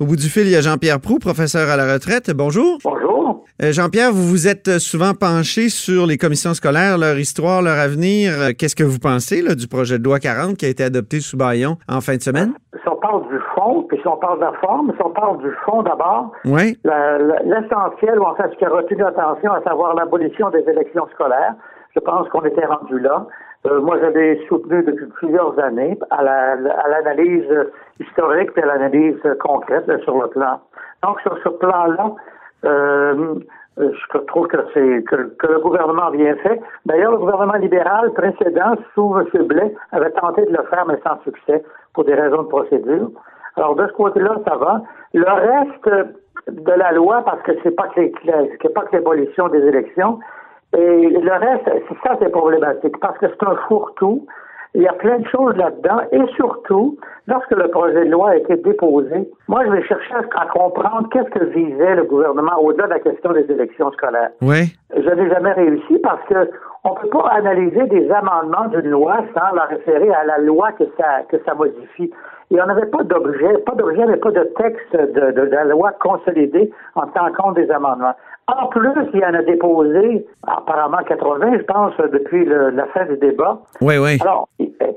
Au bout du fil, il y a Jean-Pierre Prou, professeur à la retraite. Bonjour. Bonjour. Euh, Jean-Pierre, vous vous êtes souvent penché sur les commissions scolaires, leur histoire, leur avenir. Euh, Qu'est-ce que vous pensez là, du projet de loi 40 qui a été adopté sous Bayon en fin de semaine? Si on parle du fond, puis si on parle de la forme, si on parle du fond d'abord, Oui. l'essentiel, ou en fait ce qui a retenu l'attention, à savoir l'abolition des élections scolaires, je pense qu'on était rendu là. Euh, moi, j'avais soutenu depuis plusieurs années à la- à l'analyse historique et à l'analyse concrète là, sur le plan. Donc, sur ce plan-là, euh, je trouve que c'est que, le gouvernement a bien fait. D'ailleurs, le gouvernement libéral précédent, sous M. Blais, avait tenté de le faire, mais sans succès, pour des raisons de procédure. Alors, de ce côté-là, ça va. Le reste de la loi, parce que c'est pas que l'abolition des élections, et le reste, c'est ça, c'est problématique, parce que c'est un fourre-tout. Il y a plein de choses là-dedans, et surtout, lorsque le projet de loi a été déposé, moi, je vais chercher à, à comprendre qu'est-ce que visait le gouvernement au-delà de la question des élections scolaires. Oui. Je n'ai jamais réussi parce que on peut pas analyser des amendements d'une loi sans la référer à la loi que ça que ça modifie. Et on n'avait pas d'objet, pas d'objet, mais pas de texte de, de, de la loi consolidée en tenant compte des amendements. En plus, il y en a déposé, apparemment 80, je pense, depuis le- la fin du débat. Oui, oui. Alors,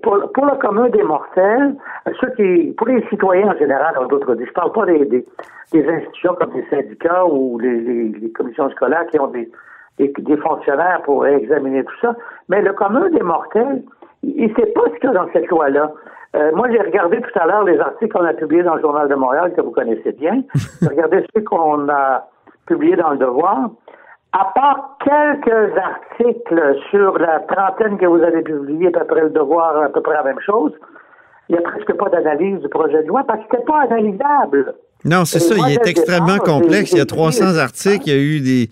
pour, pour le commun des mortels, ceux qui, pour les citoyens en général, en d'autres je parle pas des, des, des institutions comme les syndicats ou les, les, les commissions scolaires qui ont des, des, des fonctionnaires pour examiner tout ça, mais le commun des mortels, il ne sait pas ce qu'il y a dans cette loi-là. Euh, moi, j'ai regardé tout à l'heure les articles qu'on a publiés dans le Journal de Montréal, que vous connaissez bien. J'ai regardé ceux qu'on a publiés dans le Devoir. À part quelques articles sur la trentaine que vous avez publiés, à peu près le Devoir, à peu près la même chose, il n'y a presque pas d'analyse du projet de loi parce que c'était pas analysable. Non, c'est ça. Il est extrêmement complexe. Il y a j'ai- j'ai 300 dit- articles. Il y a eu des.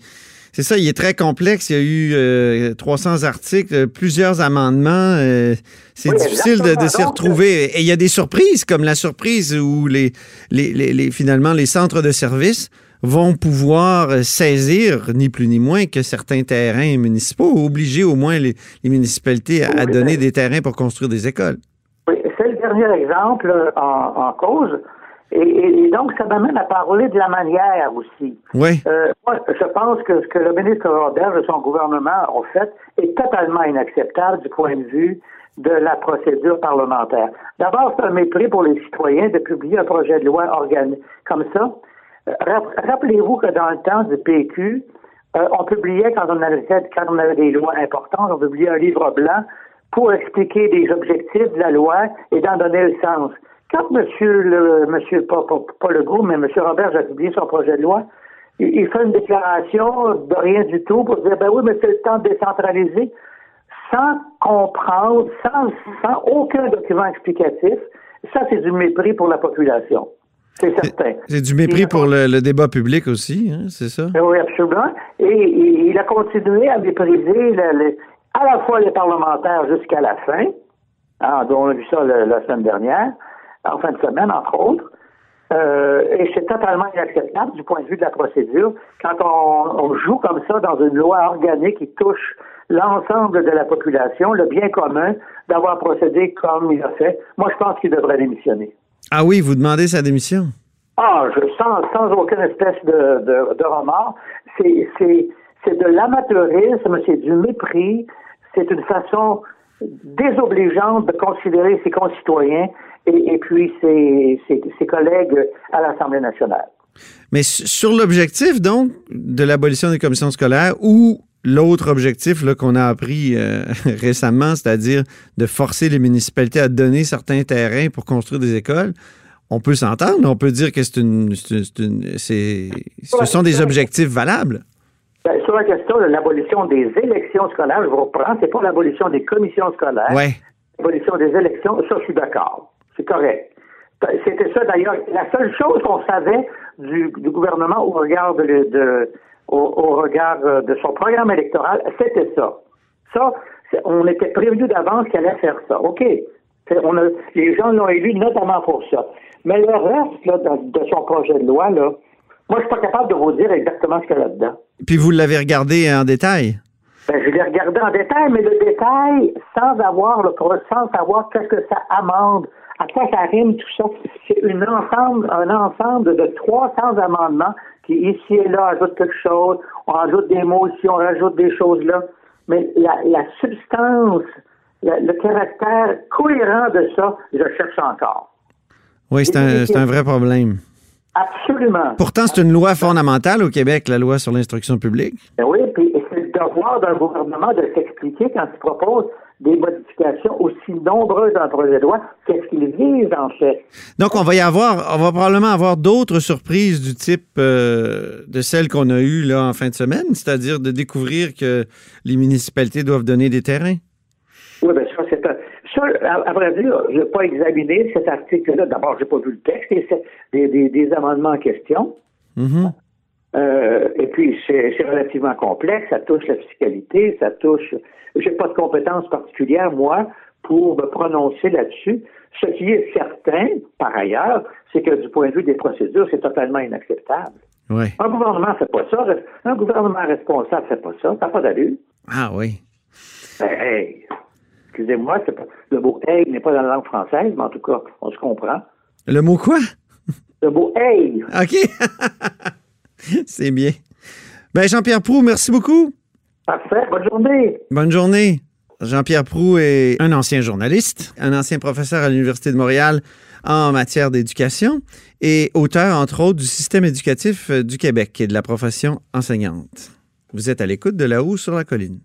C'est ça, il est très complexe. Il y a eu euh, 300 articles, euh, plusieurs amendements. euh, c'est Oui, difficile de, de s'y retrouver. Et il y a des surprises, comme la surprise où les, les, les- les- finalement les centres de services vont pouvoir euh, saisir, ni plus ni moins, que certains terrains municipaux, obliger au moins les, les municipalités à, donner des terrains pour construire des écoles. Oui, c'est le dernier exemple euh, en, en cause. Et, donc, ça m'amène à parler de la manière aussi. Oui. Euh, moi, je pense que ce que le ministre Robert et son gouvernement ont fait est totalement inacceptable du point de vue de la procédure parlementaire. D'abord, c'est un mépris pour les citoyens de publier un projet de loi organique comme ça. Euh, rap- Rappelez-vous que dans le temps du PQ, euh, on publiait, quand on, avait quand on avait des lois importantes, on publiait un livre blanc pour expliquer les objectifs de la loi et d'en donner le sens. Quand monsieur le monsieur pas, pas, pas Legault, mais monsieur Robert a publié son projet de loi, il, il fait une déclaration de rien du tout pour dire ben oui, mais c'est le temps de décentraliser, sans comprendre, sans, sans aucun document explicatif. Ça, c'est du mépris pour la population. C'est certain. C'est du mépris Il pour le, le débat public aussi, hein, c'est ça? ben Oui, absolument. Et, et il a continué à mépriser à la fois les parlementaires jusqu'à la fin. Hein, dont on a vu ça le- la semaine dernière, en fin de semaine, entre autres. Euh, et c'est totalement inacceptable du point de vue de la procédure quand on, on joue comme ça dans une loi organique qui touche l'ensemble de la population, le bien commun, d'avoir procédé comme il a fait. Moi, je pense qu'il devrait démissionner. Ah oui, vous demandez sa démission? Ah, je sans, sans aucune espèce de, de, de remords. C'est, c'est, c'est de l'amateurisme, c'est du mépris, c'est une façon désobligeante de considérer ses concitoyens et, et puis ses, ses, ses collègues à l'Assemblée nationale. Mais sur l'objectif, donc, de l'abolition des commissions scolaires ou l'autre objectif qu'on a appris euh, récemment, c'est-à-dire de forcer les municipalités à donner certains terrains pour construire des écoles, on peut s'entendre, on peut dire que c'est une, ce sont des objectifs valables. Ben, sur la question de l'abolition des élections scolaires, je vous reprends, c'est pas l'abolition des commissions scolaires. Ouais. L'abolition des élections, ça, je suis d'accord. C'est correct. C'était ça d'ailleurs. La seule chose qu'on savait du, gouvernement au regard de, au, regard de son programme électoral, c'était ça. Ça, on était prévenu d'avance qu'elle allait faire ça. OK. Les gens l'ont élu notamment pour ça. Mais le reste là, de, son projet de loi, là, moi, je suis pas capable de vous dire exactement ce qu'il y a là-dedans. Puis vous l'avez regardé en détail? Je l'ai regardé en détail, mais le détail, sans avoir le sans savoir qu'est-ce que ça amende, à quoi ça rime, tout ça. C'est une ensemble, un ensemble de 300 amendements qui, ici et là, ajoutent quelque chose. On ajoute des mots ici, on rajoute des choses là. Mais la, la substance, le caractère cohérent de ça, je cherche encore. Oui, c'est un, un, vrai problème. Absolument. Pourtant, c'est une loi fondamentale au Québec, la loi sur l'instruction publique. Ben oui, puis devoir d'un gouvernement de s'expliquer quand il propose des modifications aussi nombreuses dans le projet de loi, qu'est-ce qu'il vise en fait. Donc, on va y avoir, on va probablement avoir d'autres surprises du type euh, de celles qu'on a eues là en fin de semaine, c'est-à-dire de découvrir que les municipalités doivent donner des terrains. Oui, bien ça, c'est un, ça, à, vrai dire, je n'ai pas examiné cet article-là. D'abord, je n'ai pas vu le texte des, des, amendements en question. Mm-hmm. Euh, et puis, c'est relativement complexe. Ça touche la fiscalité, ça touche. J'ai pas de compétences particulières, moi, pour me prononcer là-dessus. Ce qui est certain, par ailleurs, c'est que du point de vue des procédures, c'est totalement inacceptable. Un gouvernement ne fait pas ça. Un gouvernement responsable ne fait pas ça. Ça n'a pas d'allure. Ah oui. Ben, hey, excusez-moi, le mot hey n'est pas dans la langue française, mais en tout cas, on se comprend. Le mot quoi? Le mot hey. OK. C'est bien. Ben, Jean-Pierre Prou, merci beaucoup. Parfait. Bonne journée. Bonne journée. Jean-Pierre Prou est un ancien journaliste, un ancien professeur à l'Université de Montréal en matière d'éducation et auteur, entre autres, du système éducatif du Québec et de la profession enseignante. Vous êtes à l'écoute de là-haut sur la colline.